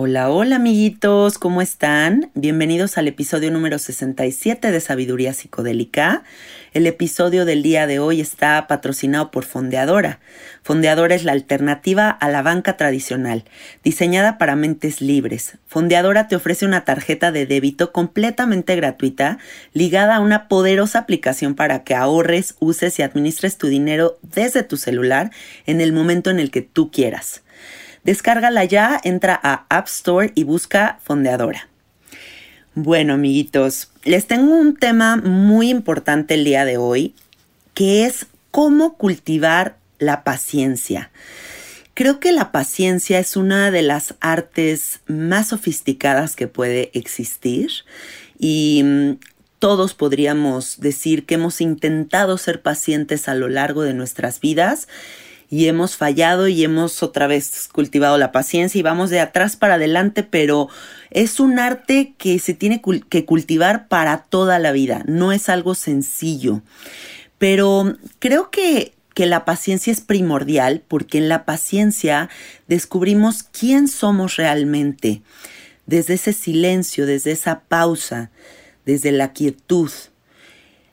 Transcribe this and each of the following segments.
Hola, hola amiguitos, ¿cómo están? Bienvenidos al episodio número 67 de Sabiduría Psicodélica. El episodio del día de hoy está patrocinado por Fondeadora. Fondeadora es la alternativa a la banca tradicional, diseñada para mentes libres. Fondeadora te ofrece una tarjeta de débito completamente gratuita, ligada a una poderosa aplicación para que ahorres, uses y administres tu dinero desde tu celular en el momento en el que tú quieras. Descárgala ya, entra a App Store y busca Fondeadora. Bueno, amiguitos, les tengo un tema muy importante el día de hoy, que es cómo cultivar la paciencia. Creo que la paciencia es una de las artes más sofisticadas que puede existir y mm, todos podríamos decir que hemos intentado ser pacientes a lo largo de nuestras vidas y hemos fallado y hemos otra vez cultivado la paciencia y vamos de atrás para adelante, pero es un arte que se tiene que cultivar para toda la vida, no es algo sencillo. Pero creo que, que la paciencia es primordial porque en la paciencia descubrimos quién somos realmente, desde ese silencio, desde esa pausa, desde la quietud.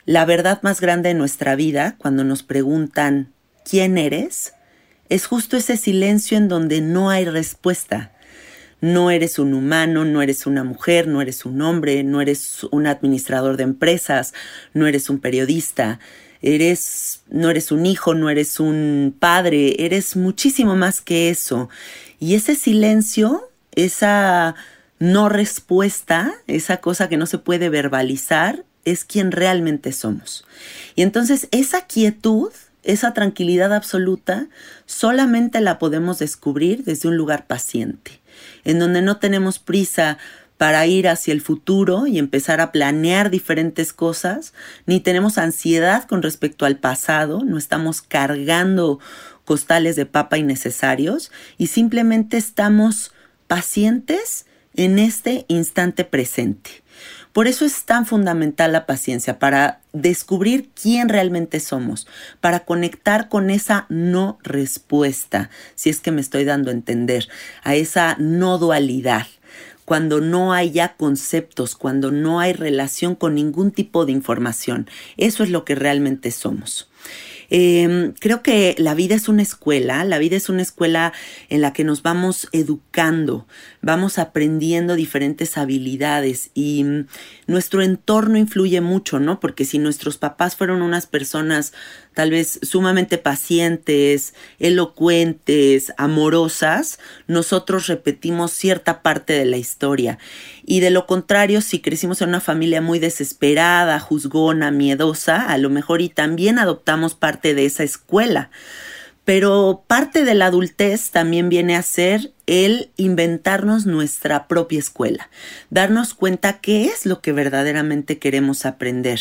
La verdad más grande de nuestra vida, cuando nos preguntan quién eres, es justo ese silencio en donde no hay respuesta. No eres un humano, no eres una mujer, no eres un hombre, no eres un administrador de empresas, no eres un periodista, eres no eres un hijo, no eres un padre, eres muchísimo más que eso. Y ese silencio, esa no respuesta, esa cosa que no se puede verbalizar, es quien realmente somos. Y entonces esa quietud esa tranquilidad absoluta solamente la podemos descubrir desde un lugar paciente, en donde no tenemos prisa para ir hacia el futuro y empezar a planear diferentes cosas, ni tenemos ansiedad con respecto al pasado, no estamos cargando costales de papa innecesarios y simplemente estamos pacientes en este instante presente. Por eso es tan fundamental la paciencia, para descubrir quién realmente somos, para conectar con esa no respuesta, si es que me estoy dando a entender, a esa no dualidad. cuando no hay ya conceptos, cuando no hay relación con ningún tipo de información. Eso es lo que realmente somos. Em, creo que la vida es una escuela, la vida es una escuela en la que nos vamos educando, vamos aprendiendo diferentes habilidades y mm, nuestro entorno influye mucho, ¿no? Porque si nuestros papás fueron unas personas tal vez sumamente pacientes, elocuentes, amorosas, nosotros repetimos cierta parte de la historia. Y de lo contrario, si crecimos en una familia muy desesperada, juzgona, miedosa, a lo mejor y también adoptamos parte de esa escuela. Pero parte de la adultez también viene a ser el inventarnos nuestra propia escuela, darnos cuenta qué es lo que verdaderamente queremos aprender.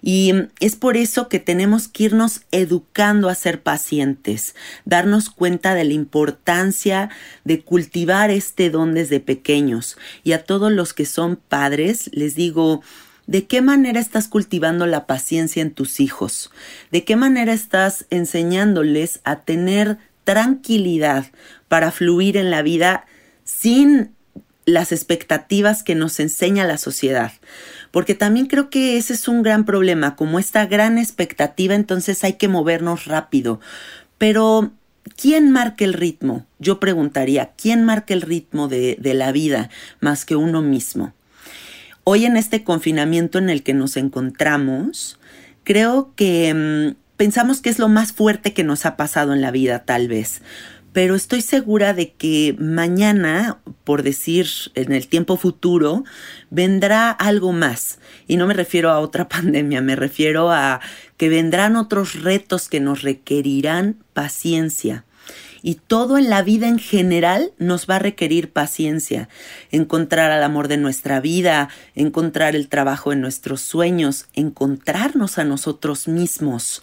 Y es por eso que tenemos que irnos educando a ser pacientes, darnos cuenta de la importancia de cultivar este don desde pequeños. Y a todos los que son padres, les digo, ¿De qué manera estás cultivando la paciencia en tus hijos? ¿De qué manera estás enseñándoles a tener tranquilidad para fluir en la vida sin las expectativas que nos enseña la sociedad? Porque también creo que ese es un gran problema, como esta gran expectativa, entonces hay que movernos rápido. Pero ¿quién marca el ritmo? Yo preguntaría, ¿quién marca el ritmo de, de la vida más que uno mismo? Hoy en este confinamiento en el que nos encontramos, creo que mm, pensamos que es lo más fuerte que nos ha pasado en la vida, tal vez. Pero estoy segura de que mañana, por decir en el tiempo futuro, vendrá algo más. Y no me refiero a otra pandemia, me refiero a que vendrán otros retos que nos requerirán paciencia y todo en la vida en general nos va a requerir paciencia. Encontrar al amor de nuestra vida, encontrar el trabajo de nuestros sueños, encontrarnos a nosotros mismos.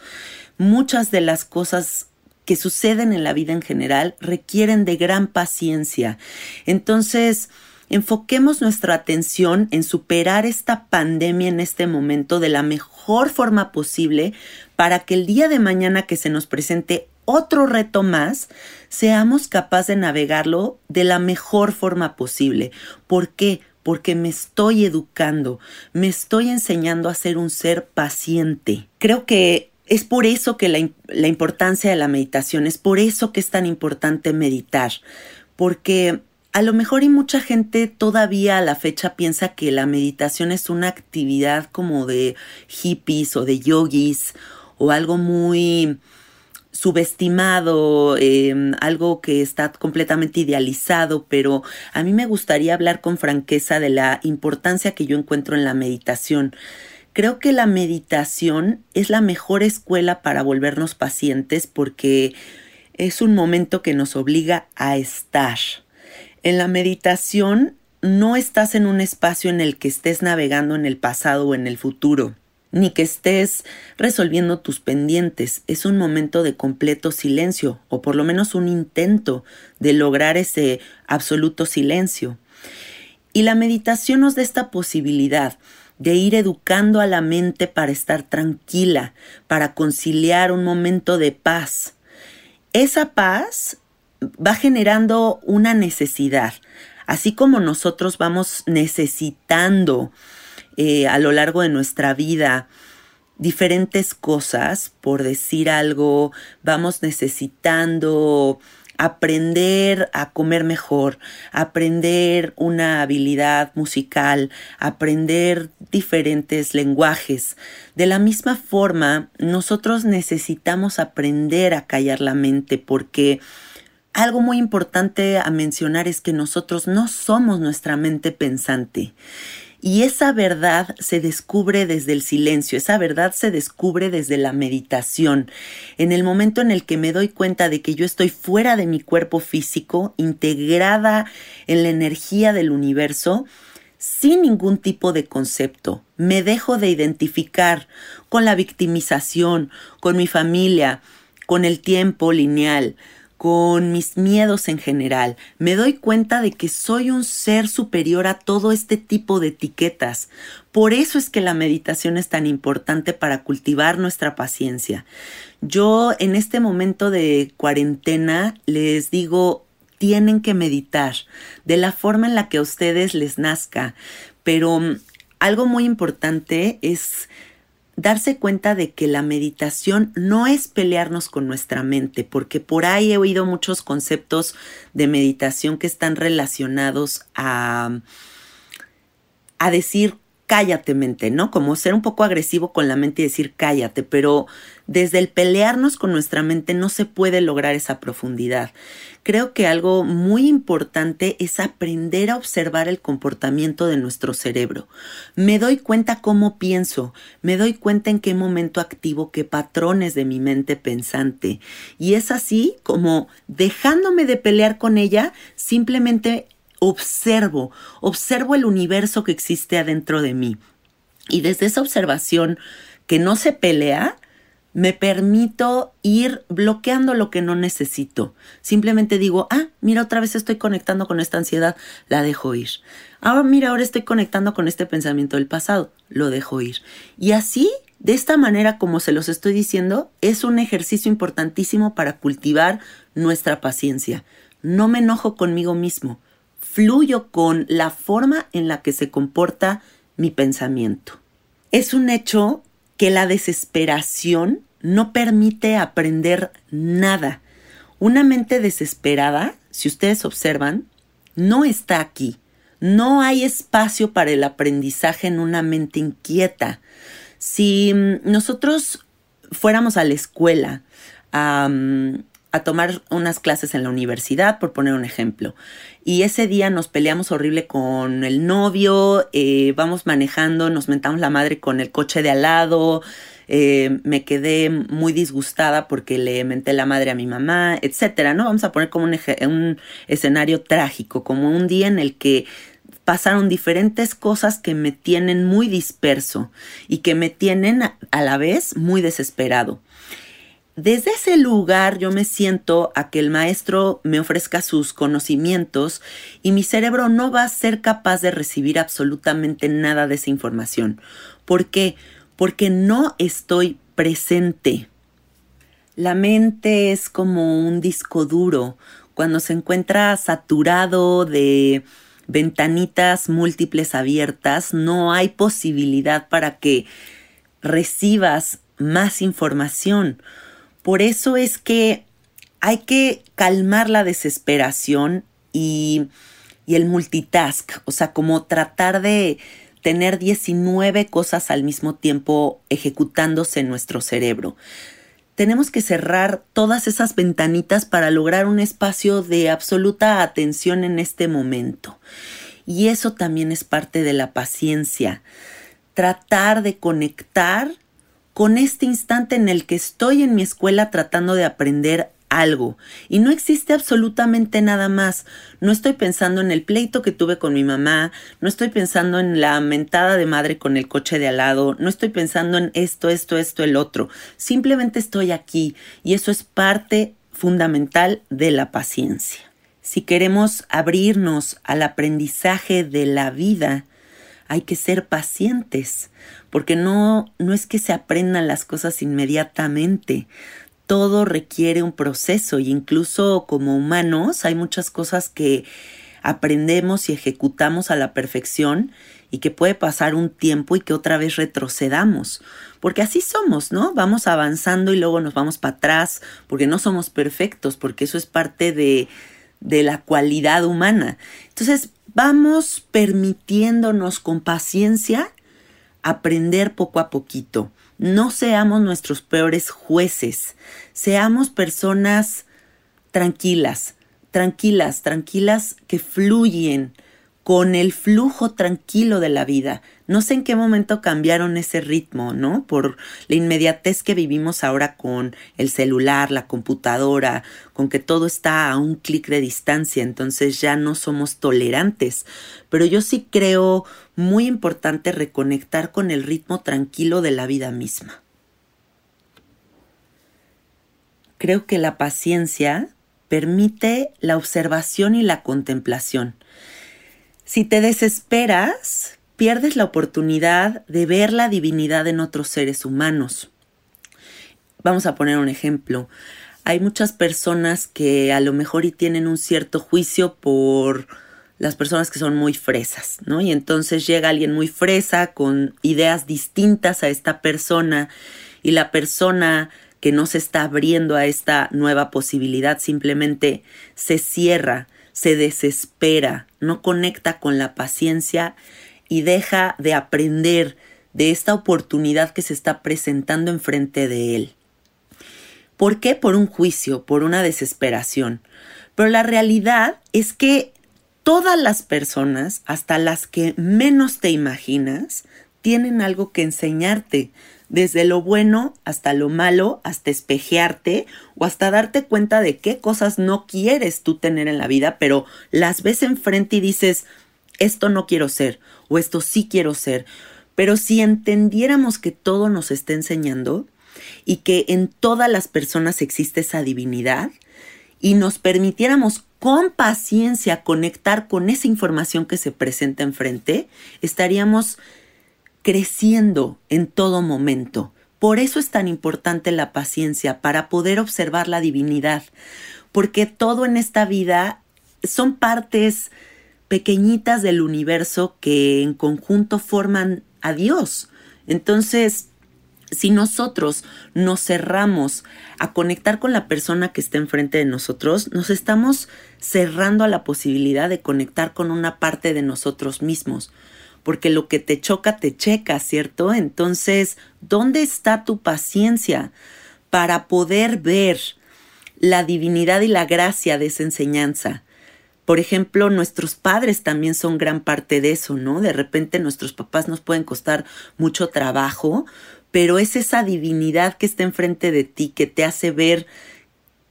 Muchas de las cosas que suceden en la vida en general requieren de gran paciencia. Entonces, enfoquemos nuestra atención en superar esta pandemia en este momento de la mejor forma posible para que el día de mañana que se nos presente otro reto más, seamos capaces de navegarlo de la mejor forma posible. ¿Por qué? Porque me estoy educando, me estoy enseñando a ser un ser paciente. Creo que es por eso que la, la importancia de la meditación, es por eso que es tan importante meditar, porque a lo mejor y mucha gente todavía a la fecha piensa que la meditación es una actividad como de hippies o de yogis o algo muy subestimado, em, algo que está completamente idealizado, pero a mí me gustaría hablar con franqueza de la importancia que yo encuentro en la meditación. Creo que la meditación es la mejor escuela para volvernos pacientes porque es un momento que nos obliga a estar. En la meditación no estás en un espacio en el que estés navegando en el pasado o en el futuro ni que estés resolviendo tus pendientes. Es un momento de completo silencio, o por lo menos un intento de lograr ese absoluto silencio. Y la meditación nos da esta posibilidad de ir educando a la mente para estar tranquila, para conciliar un momento de paz. Esa paz va generando una necesidad, así como nosotros vamos necesitando eh, a lo largo de nuestra vida diferentes cosas, por decir algo, vamos necesitando aprender a comer mejor, aprender una habilidad musical, aprender diferentes lenguajes. De la misma forma, nosotros necesitamos aprender a callar la mente porque algo muy importante a mencionar es que nosotros no somos nuestra mente pensante. Y esa verdad se descubre desde el silencio, esa verdad se descubre desde la meditación. En el momento en el que me doy cuenta de que yo estoy fuera de mi cuerpo físico, integrada en la energía del universo, sin ningún tipo de concepto. Me dejo de identificar con la victimización, con mi familia, con el tiempo lineal, con mis miedos en general. Me doy cuenta de que soy un ser superior a todo este tipo de etiquetas. Por eso es que la meditación es tan importante para cultivar nuestra paciencia. Yo en este momento de cuarentena les digo, tienen que meditar, de la forma en la que a ustedes les nazca. Pero mm, algo muy importante es darse cuenta de que la meditación no es pelearnos con nuestra mente, porque por ahí he oído muchos conceptos de meditación que están relacionados a, a decir cállate mente, ¿no? Como ser un poco agresivo con la mente y decir cállate, pero desde el pelearnos con nuestra mente no se puede lograr esa profundidad. Creo que algo muy importante es aprender a observar el comportamiento de nuestro cerebro. Me doy cuenta cómo pienso, me doy cuenta en qué momento activo qué patrones de mi mente pensante. Y es así como dejándome de pelear con ella, simplemente observo, observo el universo que existe adentro de mí. Y desde esa observación que no se pelea, me permito ir bloqueando lo que no necesito. Simplemente digo, ah, mira, otra vez estoy conectando con esta ansiedad, la dejo ir. Ahora, mira, ahora estoy conectando con este pensamiento del pasado, lo dejo ir. Y así, de esta manera, como se los estoy diciendo, es un ejercicio importantísimo para cultivar nuestra paciencia. No me enojo conmigo mismo fluyo con la forma en la que se comporta mi pensamiento. Es un hecho que la desesperación no permite aprender nada. Una mente desesperada, si ustedes observan, no está aquí. No hay espacio para el aprendizaje en una mente inquieta. Si mm, nosotros fuéramos a la escuela a tomar unas clases en la universidad, por poner un ejemplo. Y ese día nos peleamos horrible con el novio, eh, vamos manejando, nos mentamos la madre con el coche de al lado, eh, me quedé muy disgustada porque le menté la madre a mi mamá, etcétera, ¿no? Vamos a poner como un, un escenario trágico, como un día en el que pasaron diferentes cosas que me tienen muy disperso y que me tienen a la vez muy desesperado. Desde ese lugar yo me siento a que el maestro me ofrezca sus conocimientos y mi cerebro no va a ser capaz de recibir absolutamente nada de esa información. ¿Por qué? Porque no estoy presente. La mente es como un disco duro. Cuando se encuentra saturado de ventanitas múltiples abiertas, no hay posibilidad para que recibas más información. Por eso es que hay que calmar la desesperación y, el multitask, o sea, como tratar de tener 19 cosas al mismo tiempo ejecutándose en nuestro cerebro. Tenemos que cerrar todas esas ventanitas para lograr un espacio de absoluta atención en este momento. Y eso también es parte de la paciencia. Tratar de conectar con este instante en el que estoy en mi escuela tratando de aprender algo y no existe absolutamente nada más. No estoy pensando en el pleito que tuve con mi mamá, no estoy pensando en la mentada de madre con el coche de al lado, no estoy pensando en esto, esto, esto, el otro. Simplemente estoy aquí y eso es parte fundamental de la paciencia. Si queremos abrirnos al aprendizaje de la vida, hay que ser pacientes, porque no, no es que se aprendan las cosas inmediatamente. Todo requiere un proceso y incluso como humanos hay muchas cosas que aprendemos y ejecutamos a la perfección y que puede pasar un tiempo y que otra vez retrocedamos. Porque así somos, ¿no? Vamos avanzando y luego nos vamos para atrás, porque no somos perfectos, porque eso es parte de, de la cualidad humana. Entonces, vamos permitiéndonos con paciencia aprender poco a poquito. No seamos nuestros peores jueces, seamos personas tranquilas, tranquilas, tranquilas que fluyen con el flujo tranquilo de la vida. No sé en qué momento cambiaron ese ritmo, ¿no? Por la inmediatez que vivimos ahora con el celular, la computadora, con que todo está a un clic de distancia, entonces ya no somos tolerantes. Pero yo sí creo muy importante reconectar con el ritmo tranquilo de la vida misma. Creo que la paciencia permite la observación y la contemplación. Si te desesperas, pierdes la oportunidad de ver la divinidad en otros seres humanos. Vamos a poner un ejemplo. hay muchas personas que a lo mejor y tienen un cierto juicio por las personas que son muy fresas, ¿no? Y entonces llega alguien muy fresa con ideas distintas a esta persona y la persona que no se está abriendo a esta nueva posibilidad simplemente se cierra, se desespera, no conecta con la paciencia y deja de aprender de esta oportunidad que se está presentando enfrente de él. ¿Por qué? Por un juicio, por una desesperación. Pero la realidad es que todas las personas, hasta las que menos te imaginas, tienen algo que enseñarte, desde lo bueno hasta lo malo, hasta espejearte o hasta darte cuenta de qué cosas no quieres tú tener en la vida, pero las ves enfrente y dices, esto no quiero ser o esto sí quiero ser. Pero si entendiéramos que todo nos está enseñando y que en todas las personas existe esa divinidad y nos permitiéramos con paciencia conectar con esa información que se presenta enfrente, estaríamos creciendo en todo momento. Por eso es tan importante la paciencia, para poder observar la divinidad, porque todo en esta vida son partes pequeñitas del universo que en conjunto forman a Dios. Entonces, si nosotros nos cerramos a conectar con la persona que está enfrente de nosotros, nos estamos cerrando a la posibilidad de conectar con una parte de nosotros mismos. Porque lo que te choca, te checa, ¿cierto? Entonces, ¿dónde está tu paciencia para poder ver la divinidad y la gracia de esa enseñanza? Por ejemplo, nuestros padres también son gran parte de eso, ¿no? De repente nuestros papás nos pueden costar mucho trabajo, pero es esa divinidad que está enfrente de ti que te hace ver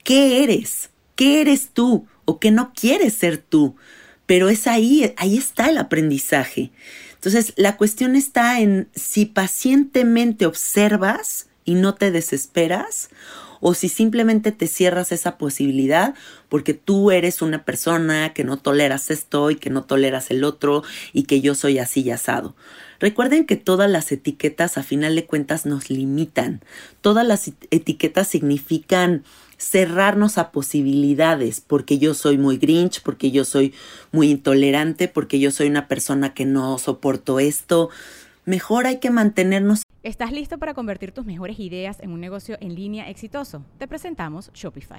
qué eres, qué eres tú o qué no quieres ser tú. Pero es ahí, ahí está el aprendizaje. Entonces, la cuestión está en si pacientemente observas y no te desesperas o si simplemente te cierras esa posibilidad porque tú eres una persona que no toleras esto y que no toleras el otro y que yo soy así y asado. Recuerden que todas las etiquetas a final de cuentas nos limitan. Todas las etiquetas significan cerrarnos a posibilidades, porque yo soy muy grinch, porque yo soy muy intolerante, porque yo soy una persona que no soporto esto. Mejor hay que mantenernos. ¿Estás listo para convertir tus mejores ideas en un negocio en línea exitoso? Te presentamos Shopify.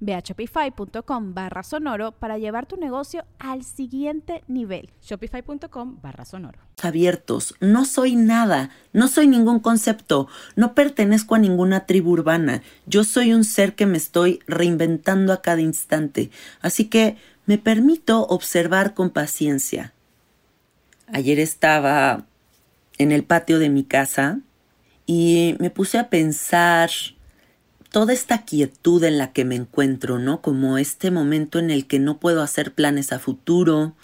Ve a shopify.com barra sonoro para llevar tu negocio al siguiente nivel. Shopify.com barra sonoro. Abiertos, no soy nada, no soy ningún concepto, no pertenezco a ninguna tribu urbana, yo soy un ser que me estoy reinventando a cada instante, así que me permito observar con paciencia. Ayer estaba en el patio de mi casa y me puse a pensar toda esta quietud en la que me encuentro, ¿no? Como este momento en el que no puedo hacer planes a futuro,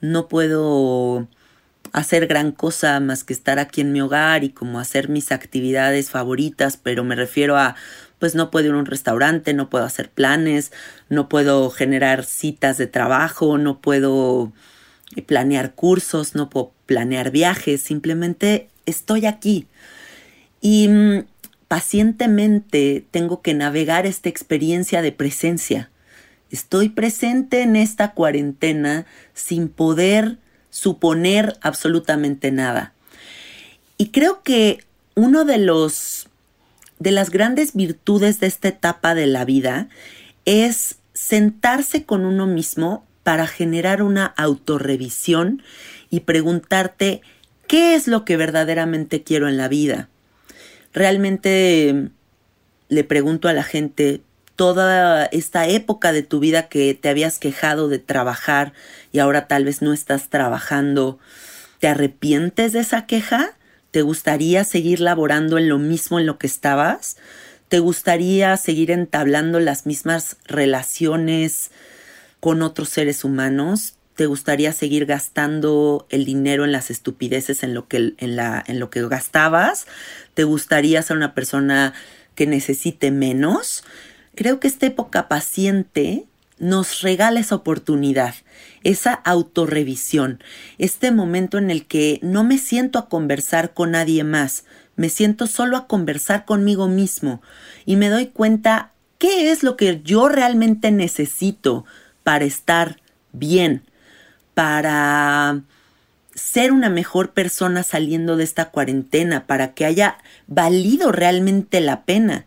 no puedo hacer gran cosa más que estar aquí en mi hogar y como hacer mis actividades favoritas, pero me refiero a pues no puedo ir a un restaurante, no puedo hacer planes, no puedo generar citas de trabajo, no puedo planear cursos, no puedo planear viajes, simplemente estoy aquí. Y mm, pacientemente tengo que navegar esta experiencia de presencia. Estoy presente en esta cuarentena sin poder suponer absolutamente nada. Y creo que uno de los de las grandes virtudes de esta etapa de la vida es sentarse con uno mismo para generar una autorrevisión y preguntarte qué es lo que verdaderamente quiero en la vida realmente le pregunto a la gente, toda esta época de tu vida que te habías quejado de trabajar y ahora tal vez no estás trabajando, ¿te arrepientes de esa queja? ¿Te gustaría seguir laborando en lo mismo en lo que estabas? ¿Te gustaría seguir entablando las mismas relaciones con otros seres humanos? ¿Te gustaría seguir gastando el dinero en las estupideces en lo que, en la, en lo que gastabas? ¿Te gustaría ser una persona que necesite menos? Creo que esta época paciente nos regala esa oportunidad, esa autorrevisión, este momento en el que no me siento a conversar con nadie más, me siento solo a conversar conmigo mismo y me doy cuenta qué es lo que yo realmente necesito para estar bien, para ser una mejor persona saliendo de esta cuarentena, para que haya valido realmente la pena.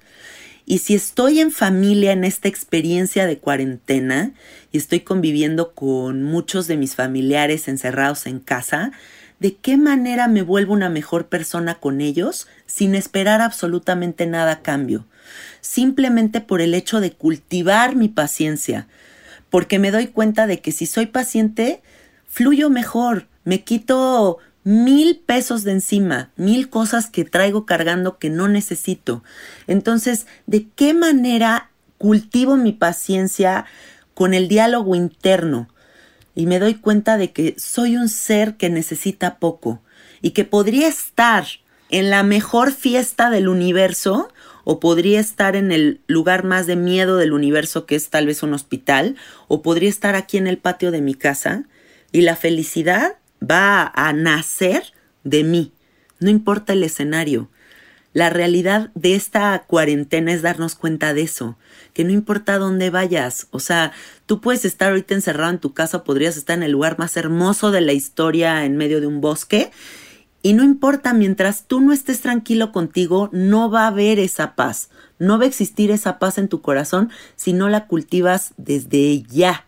Y si estoy en familia en esta experiencia de cuarentena y estoy conviviendo con muchos de mis familiares encerrados en casa, de qué manera me vuelvo una mejor persona con ellos sin esperar absolutamente nada a cambio, simplemente por el hecho de cultivar mi paciencia, porque me doy cuenta de que si soy paciente, fluyo mejor, me quito mil pesos de encima, mil cosas que traigo cargando que no necesito. Entonces, ¿de qué manera cultivo mi paciencia con el diálogo interno? y me doy cuenta de que soy un ser que necesita poco y que podría estar en la mejor fiesta del universo o podría estar en el lugar más de miedo del universo que es tal vez un hospital o podría estar aquí en el patio de mi casa y la felicidad va a nacer de mí, no importa el escenario. La realidad de esta cuarentena es darnos cuenta de eso, que no importa dónde vayas, o sea, tú puedes estar ahorita encerrado en tu casa, podrías estar en el lugar más hermoso de la historia en medio de un bosque, y no importa, mientras tú no estés tranquilo contigo, no va a haber esa paz, no va a existir esa paz en tu corazón si no la cultivas desde ya.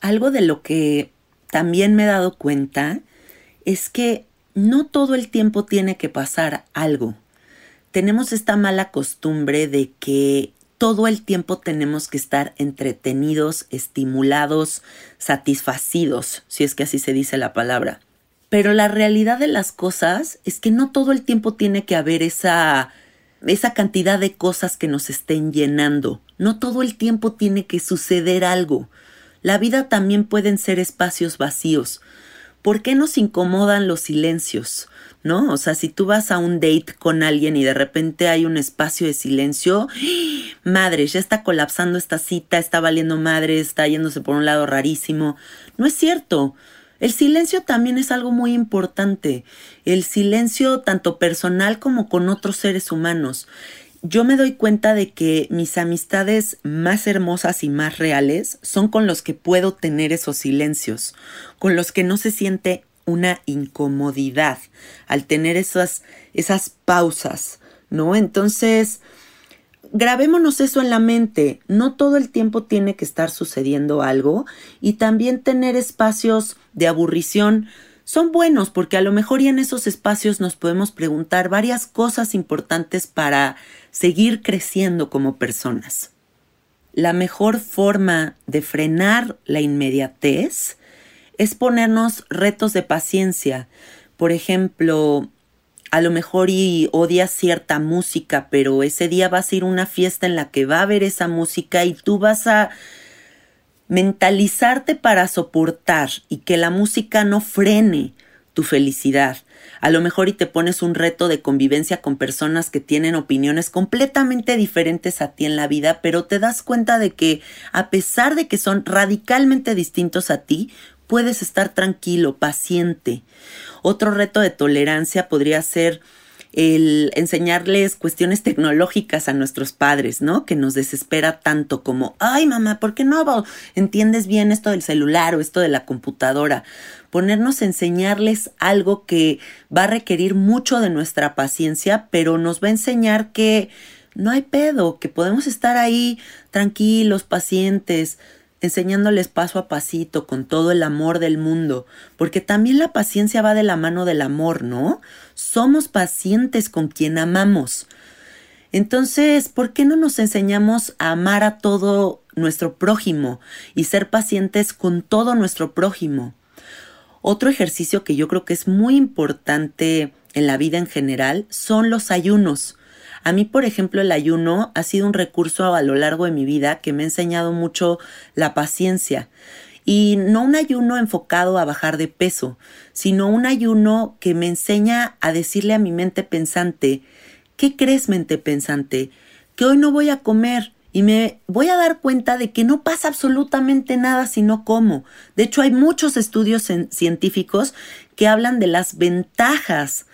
Algo de lo que también me he dado cuenta es que no todo el tiempo tiene que pasar algo tenemos esta mala costumbre de que todo el tiempo tenemos que estar entretenidos, estimulados, satisfacidos, si es que así se dice la palabra. Pero la realidad de las cosas es que no todo el tiempo tiene que haber esa esa cantidad de cosas que nos estén llenando. No todo el tiempo tiene que suceder algo. La vida también pueden ser espacios vacíos. ¿Por qué nos incomodan los silencios? ¿no? O sea, si tú vas a un date con alguien y de repente hay un espacio de silencio, madre, ya está colapsando esta cita, está valiendo madre, está yéndose por un lado rarísimo. No es cierto. El silencio también es algo muy importante. El silencio tanto personal como con otros seres humanos. Yo me doy cuenta de que mis amistades más hermosas y más reales son con los que puedo tener esos silencios, con los que no se siente una incomodidad al tener esas, esas pausas, ¿no? Entonces, grabémonos eso en la mente. No todo el tiempo tiene que estar sucediendo algo y también tener espacios de aburrición son buenos porque a lo mejor y en esos espacios nos podemos preguntar varias cosas importantes para seguir creciendo como personas. La mejor forma de frenar la inmediatez es ponernos retos de paciencia. Por ejemplo, a lo mejor y odias cierta música, pero ese día vas a ir a una fiesta en la que va a haber esa música y tú vas a mentalizarte para soportar y que la música no frene tu felicidad. A lo mejor y te pones un reto de convivencia con personas que tienen opiniones completamente diferentes a ti en la vida, pero te das cuenta de que a pesar de que son radicalmente distintos a ti, puedes estar tranquilo, paciente. Otro reto de tolerancia podría ser el enseñarles cuestiones tecnológicas a nuestros padres, ¿no? Que nos desespera tanto como, ay mamá, ¿por qué no entiendes bien esto del celular o esto de la computadora? Ponernos a enseñarles algo que va a requerir mucho de nuestra paciencia, pero nos va a enseñar que no hay pedo, que podemos estar ahí tranquilos, pacientes, enseñándoles paso a pasito con todo el amor del mundo, porque también la paciencia va de la mano del amor, ¿no? Somos pacientes con quien amamos. Entonces, ¿por qué no nos enseñamos a amar a todo nuestro prójimo y ser pacientes con todo nuestro prójimo? Otro ejercicio que yo creo que es muy importante en la vida en general son los ayunos. A mí, por ejemplo, el ayuno ha sido un recurso a lo largo de mi vida que me ha enseñado mucho la paciencia. Y no un ayuno enfocado a bajar de peso, sino un ayuno que me enseña a decirle a mi mente pensante, ¿qué crees mente pensante? Que hoy no voy a comer y me voy a dar cuenta de que no pasa absolutamente nada si no como. De hecho, hay muchos estudios científicos que hablan de las ventajas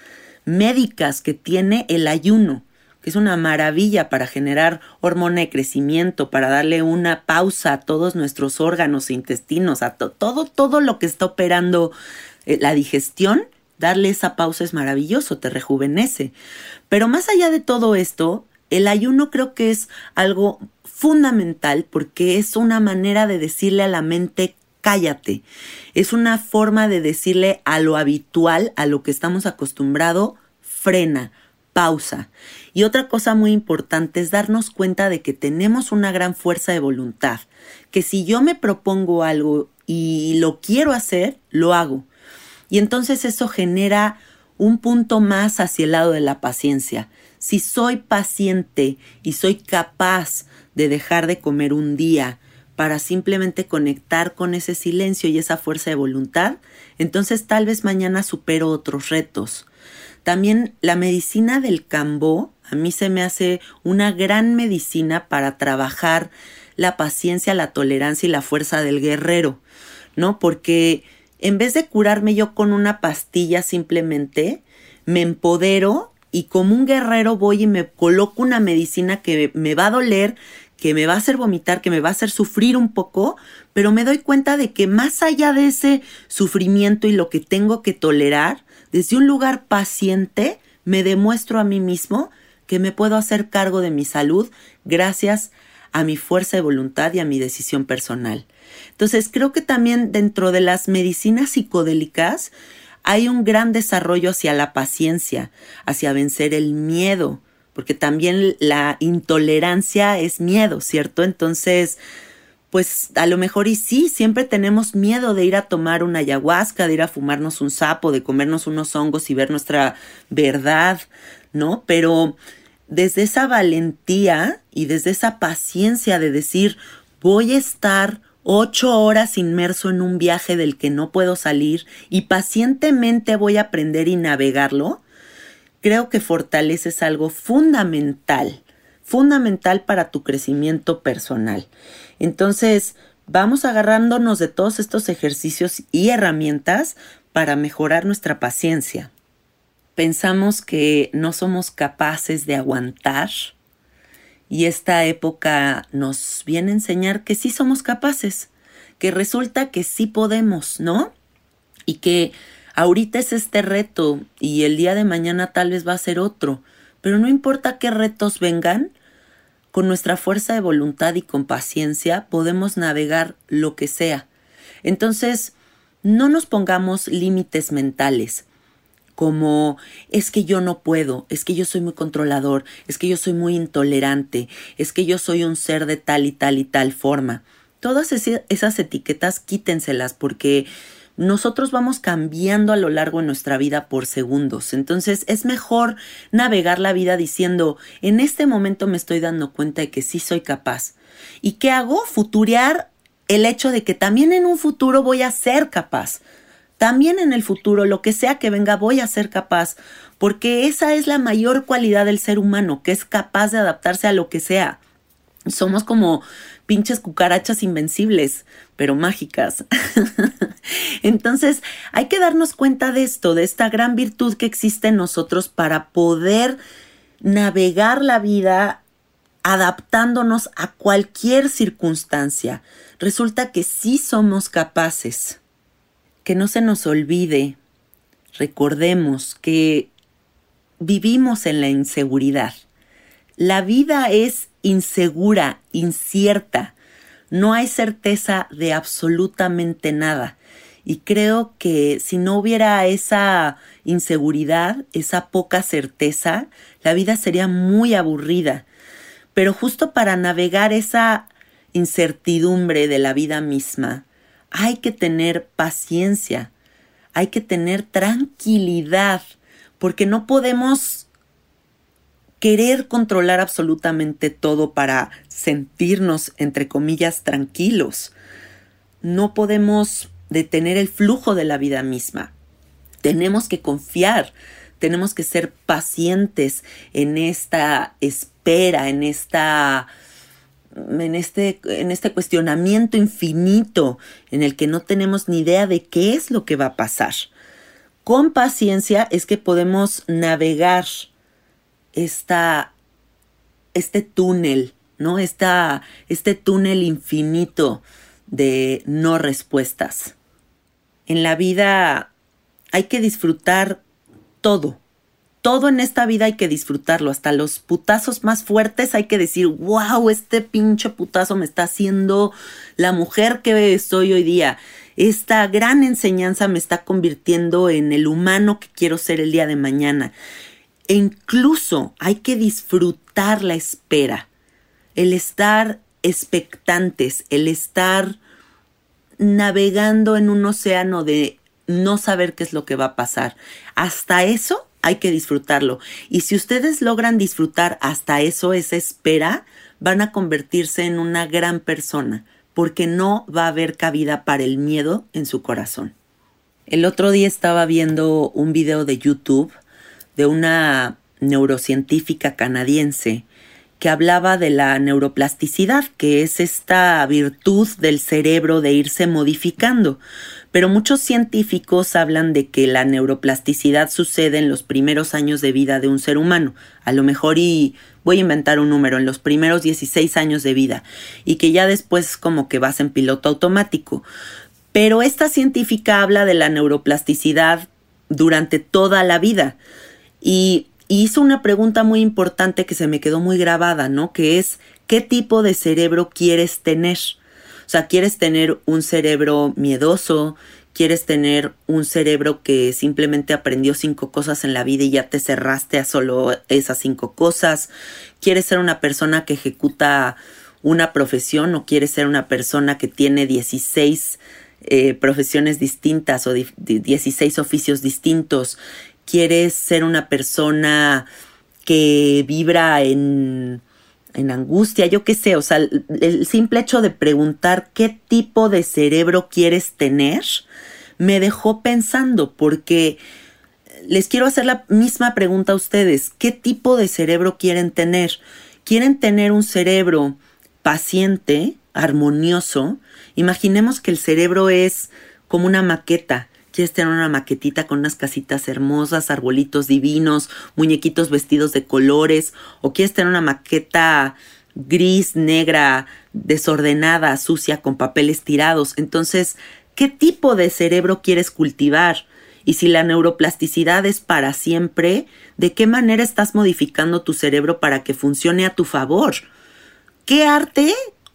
médicas que tiene el ayuno que es una maravilla para generar hormona de crecimiento, para darle una pausa a todos nuestros órganos e intestinos, a todo, todo lo que está operando eh, la digestión, darle esa pausa es maravilloso, te rejuvenece. Pero más allá de todo esto, el ayuno creo que es algo fundamental porque es una manera de decirle a la mente cállate. Es una forma de decirle a lo habitual, a lo que estamos acostumbrados, frena, pausa. Y otra cosa muy importante es darnos cuenta de que tenemos una gran fuerza de voluntad, que si yo me propongo algo y lo quiero hacer, lo hago. Y entonces eso genera un punto más hacia el lado de la paciencia. Si soy paciente y soy capaz de dejar de comer un día para simplemente conectar con ese silencio y esa fuerza de voluntad, entonces tal vez mañana supero otros retos. También la medicina del cambó a mí se me hace una gran medicina para trabajar la paciencia, la tolerancia y la fuerza del guerrero, ¿no? Porque en vez de curarme yo con una pastilla simplemente, me empodero y como un guerrero voy y me coloco una medicina que me va a doler, que me va a hacer vomitar, que me va a hacer sufrir un poco, pero me doy cuenta de que más allá de ese sufrimiento y lo que tengo que tolerar, desde un lugar paciente, me demuestro a mí mismo que me puedo hacer cargo de mi salud gracias a mi fuerza de voluntad y a mi decisión personal. Entonces, creo que también dentro de las medicinas psicodélicas hay un gran desarrollo hacia la paciencia, hacia vencer el miedo, porque también la intolerancia es miedo, ¿cierto? Entonces, pues a lo mejor y sí, siempre tenemos miedo de ir a tomar una ayahuasca, de ir a fumarnos un sapo, de comernos unos hongos y ver nuestra verdad, ¿no? Pero desde esa valentía y desde esa paciencia de decir, voy a estar ocho horas inmerso en un viaje del que no puedo salir y pacientemente voy a aprender y navegarlo, creo que fortaleces algo fundamental fundamental para tu crecimiento personal. Entonces, vamos agarrándonos de todos estos ejercicios y herramientas para mejorar nuestra paciencia. Pensamos que no somos capaces de aguantar y esta época nos viene a enseñar que sí somos capaces, que resulta que sí podemos, ¿no? Y que ahorita es este reto y el día de mañana tal vez va a ser otro, pero no importa qué retos vengan, con nuestra fuerza de voluntad y con paciencia podemos navegar lo que sea. Entonces, no nos pongamos límites mentales como es que yo no puedo, es que yo soy muy controlador, es que yo soy muy intolerante, es que yo soy un ser de tal y tal y tal forma. Todas esas etiquetas quítenselas porque nosotros vamos cambiando a lo largo de nuestra vida por segundos. Entonces es mejor navegar la vida diciendo, en este momento me estoy dando cuenta de que sí soy capaz. ¿Y qué hago? Futurear el hecho de que también en un futuro voy a ser capaz. También en el futuro, lo que sea que venga, voy a ser capaz, porque esa es la mayor cualidad del ser humano, que es capaz de adaptarse a lo que sea. Somos como pinches cucarachas invencibles, pero mágicas. Entonces, hay que darnos cuenta de esto, de esta gran virtud que existe en nosotros para poder navegar la vida adaptándonos a cualquier circunstancia. Resulta que sí somos capaces. Que no se nos olvide, recordemos que vivimos en la inseguridad. La vida es insegura, incierta. No hay certeza de absolutamente nada. Y creo que si no hubiera esa inseguridad, esa poca certeza, la vida sería muy aburrida. Pero justo para navegar esa incertidumbre de la vida misma, hay que tener paciencia, hay que tener tranquilidad, porque no podemos querer controlar absolutamente todo para sentirnos, entre comillas, tranquilos. No podemos detener el flujo de la vida misma. Tenemos que confiar, tenemos que ser pacientes en esta espera, en esta en este, en este cuestionamiento infinito en el que no tenemos ni idea de qué es lo que va a pasar. Con paciencia es que podemos navegar esta, este túnel, ¿no? Esta, este túnel infinito de no respuestas. En la vida hay que disfrutar todo, todo en esta vida hay que disfrutarlo, hasta los putazos más fuertes hay que decir, wow, este pinche putazo me está haciendo la mujer que soy hoy día. Esta gran enseñanza me está convirtiendo en el humano que quiero ser el día de mañana. E incluso hay que disfrutar la espera, el estar expectantes, el estar navegando en un océano de no saber qué es lo que va a pasar. Hasta eso hay que disfrutarlo. Y si ustedes logran disfrutar hasta eso, esa espera, van a convertirse en una gran persona, porque no va a haber cabida para el miedo en su corazón. El otro día estaba viendo un video de YouTube de una neurocientífica canadiense que hablaba de la neuroplasticidad, que es esta virtud del cerebro de irse modificando. Pero muchos científicos hablan de que la neuroplasticidad sucede en los primeros años de vida de un ser humano, a lo mejor y voy a inventar un número, en los primeros 16 años de vida, y que ya después como que vas en piloto automático. Pero esta científica habla de la neuroplasticidad durante toda la vida y hizo una pregunta muy importante que se me quedó muy grabada, ¿no? Que es, ¿qué tipo de cerebro quieres tener? O sea, quieres tener un cerebro miedoso, quieres tener un cerebro que simplemente aprendió cinco cosas en la vida y ya te cerraste a solo esas cinco cosas, quieres ser una persona que ejecuta una profesión o quieres ser una persona que tiene 16 eh, profesiones distintas o 16 oficios distintos, quieres ser una persona que vibra en en angustia, yo qué sé, o sea, el, simple hecho de preguntar qué tipo de cerebro quieres tener me dejó pensando porque les quiero hacer la misma pregunta a ustedes, ¿qué tipo de cerebro quieren tener? ¿Quieren tener un cerebro paciente, armonioso? Imaginemos que el cerebro es como una maqueta quieres tener una maquetita con unas casitas hermosas, arbolitos divinos, muñequitos vestidos de colores, o quieres tener una maqueta gris, negra, desordenada, sucia, con papeles tirados. Entonces, ¿qué tipo de cerebro quieres cultivar? Y si la neuroplasticidad es para siempre, ¿de qué manera estás modificando tu cerebro para que funcione a tu favor? ¿Qué arte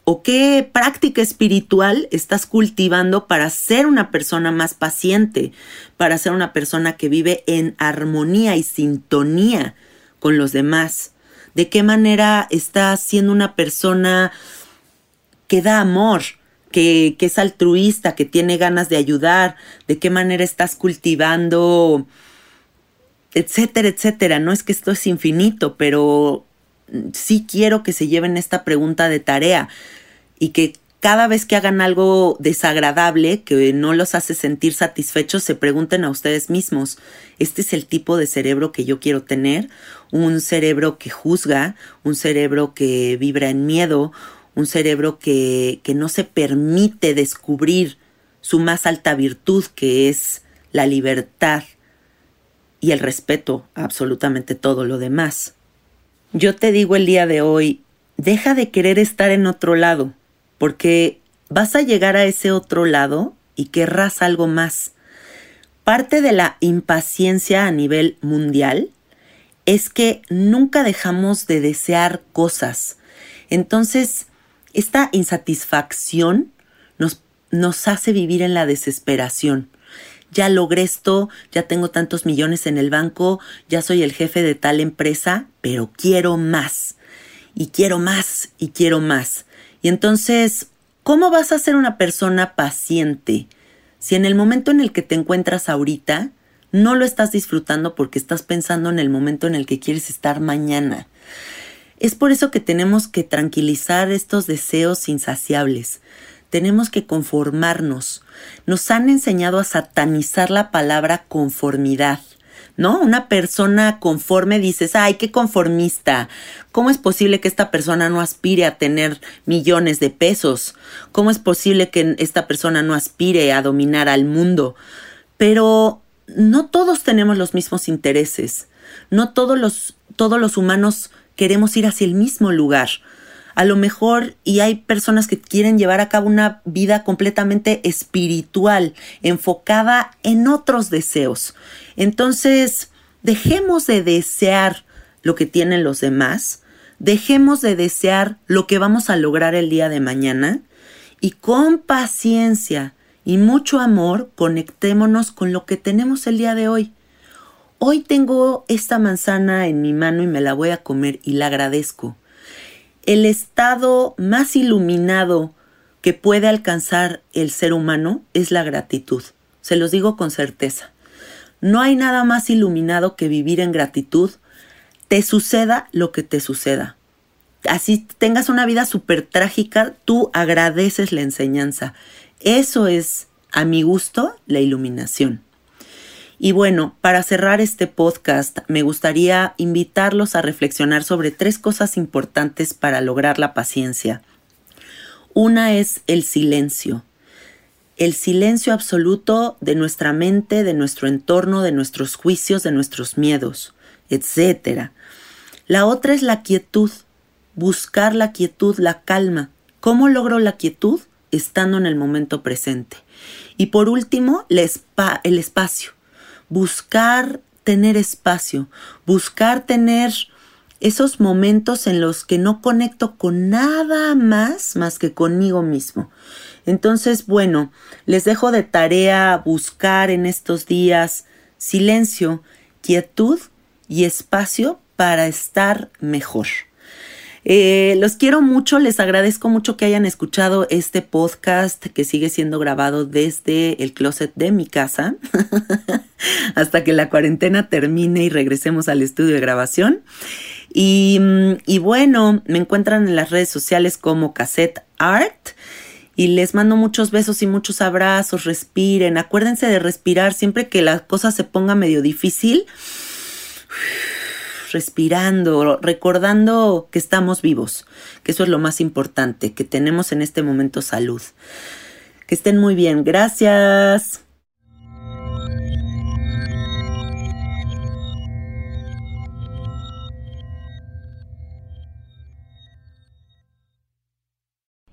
o qué práctica espiritual estás cultivando para ser una persona más paciente, para ser una persona que vive en armonía y sintonía con los demás. ¿De qué manera estás siendo una persona que da amor, que, es altruista, que tiene ganas de ayudar? ¿De qué manera estás cultivando, etcétera, etcétera? No es que esto es infinito, pero sí quiero que se lleven esta pregunta de tarea y que cada vez que hagan algo desagradable que no los hace sentir satisfechos, se pregunten a ustedes mismos, ¿este es el tipo de cerebro que yo quiero tener? Un cerebro que juzga, un cerebro que vibra en miedo, un cerebro que, que no se permite descubrir su más alta virtud, que es la libertad y el respeto a absolutamente todo lo demás. Yo te digo el día de hoy, deja de querer estar en otro lado porque vas a llegar a ese otro lado y querrás algo más. Parte de la impaciencia a nivel mundial es que nunca dejamos de desear cosas. Entonces, esta insatisfacción nos hace vivir en la desesperación. Ya logré esto, ya tengo tantos millones en el banco, ya soy el jefe de tal empresa, pero quiero más. Y quiero más, y quiero más. Y entonces, ¿cómo vas a ser una persona paciente si en el momento en el que te encuentras ahorita no lo estás disfrutando porque estás pensando en el momento en el que quieres estar mañana? Es por eso que tenemos que tranquilizar estos deseos insaciables. Tenemos que conformarnos. Nos han enseñado a satanizar la palabra conformidad. ¿No? Una persona conforme dices, ay, qué conformista. ¿Cómo es posible que esta persona no aspire a tener millones de pesos? ¿Cómo es posible que esta persona no aspire a dominar al mundo? Pero no todos tenemos los mismos intereses. No todos los, todos los humanos queremos ir hacia el mismo lugar. A lo mejor, y hay personas que quieren llevar a cabo una vida completamente espiritual, enfocada en otros deseos. Entonces, dejemos de desear lo que tienen los demás, dejemos de desear lo que vamos a lograr el día de mañana y con paciencia y mucho amor conectémonos con lo que tenemos el día de hoy. Hoy tengo esta manzana en mi mano y me la voy a comer y la agradezco. El estado más iluminado que puede alcanzar el ser humano es la gratitud. Se los digo con certeza. No hay nada más iluminado que vivir en gratitud, te suceda lo que te suceda. Así tengas una vida súper trágica, tú agradeces la enseñanza. Eso es, a mi gusto, la iluminación. Y bueno, para cerrar este podcast, me gustaría invitarlos a reflexionar sobre tres cosas importantes para lograr la paciencia. Una es el silencio. El silencio absoluto de nuestra mente, de nuestro entorno, de nuestros juicios, de nuestros miedos, etc. La otra es la quietud. Buscar la quietud, la calma. ¿Cómo logro la quietud? Estando en el momento presente. Y por último, el espacio buscar tener espacio, buscar tener esos momentos en los que no conecto con nada más más que conmigo mismo. Entonces, bueno, les dejo de tarea buscar en estos días silencio, quietud y espacio para estar mejor. Eh, los quiero mucho, les agradezco mucho que hayan escuchado este podcast que sigue siendo grabado desde el closet de mi casa hasta que la cuarentena termine y regresemos al estudio de grabación. Y, mm, y bueno, me encuentran en las redes sociales como Cassette Art. Y les mando muchos besos y muchos abrazos, respiren, acuérdense de respirar siempre que la cosa se ponga medio difícil respirando, recordando que estamos vivos, que eso es lo más importante, que tenemos en este momento salud. Que estén muy bien, gracias.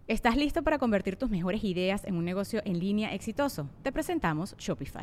¿Estás listo para convertir tus mejores ideas en un negocio en línea exitoso? Te presentamos Shopify.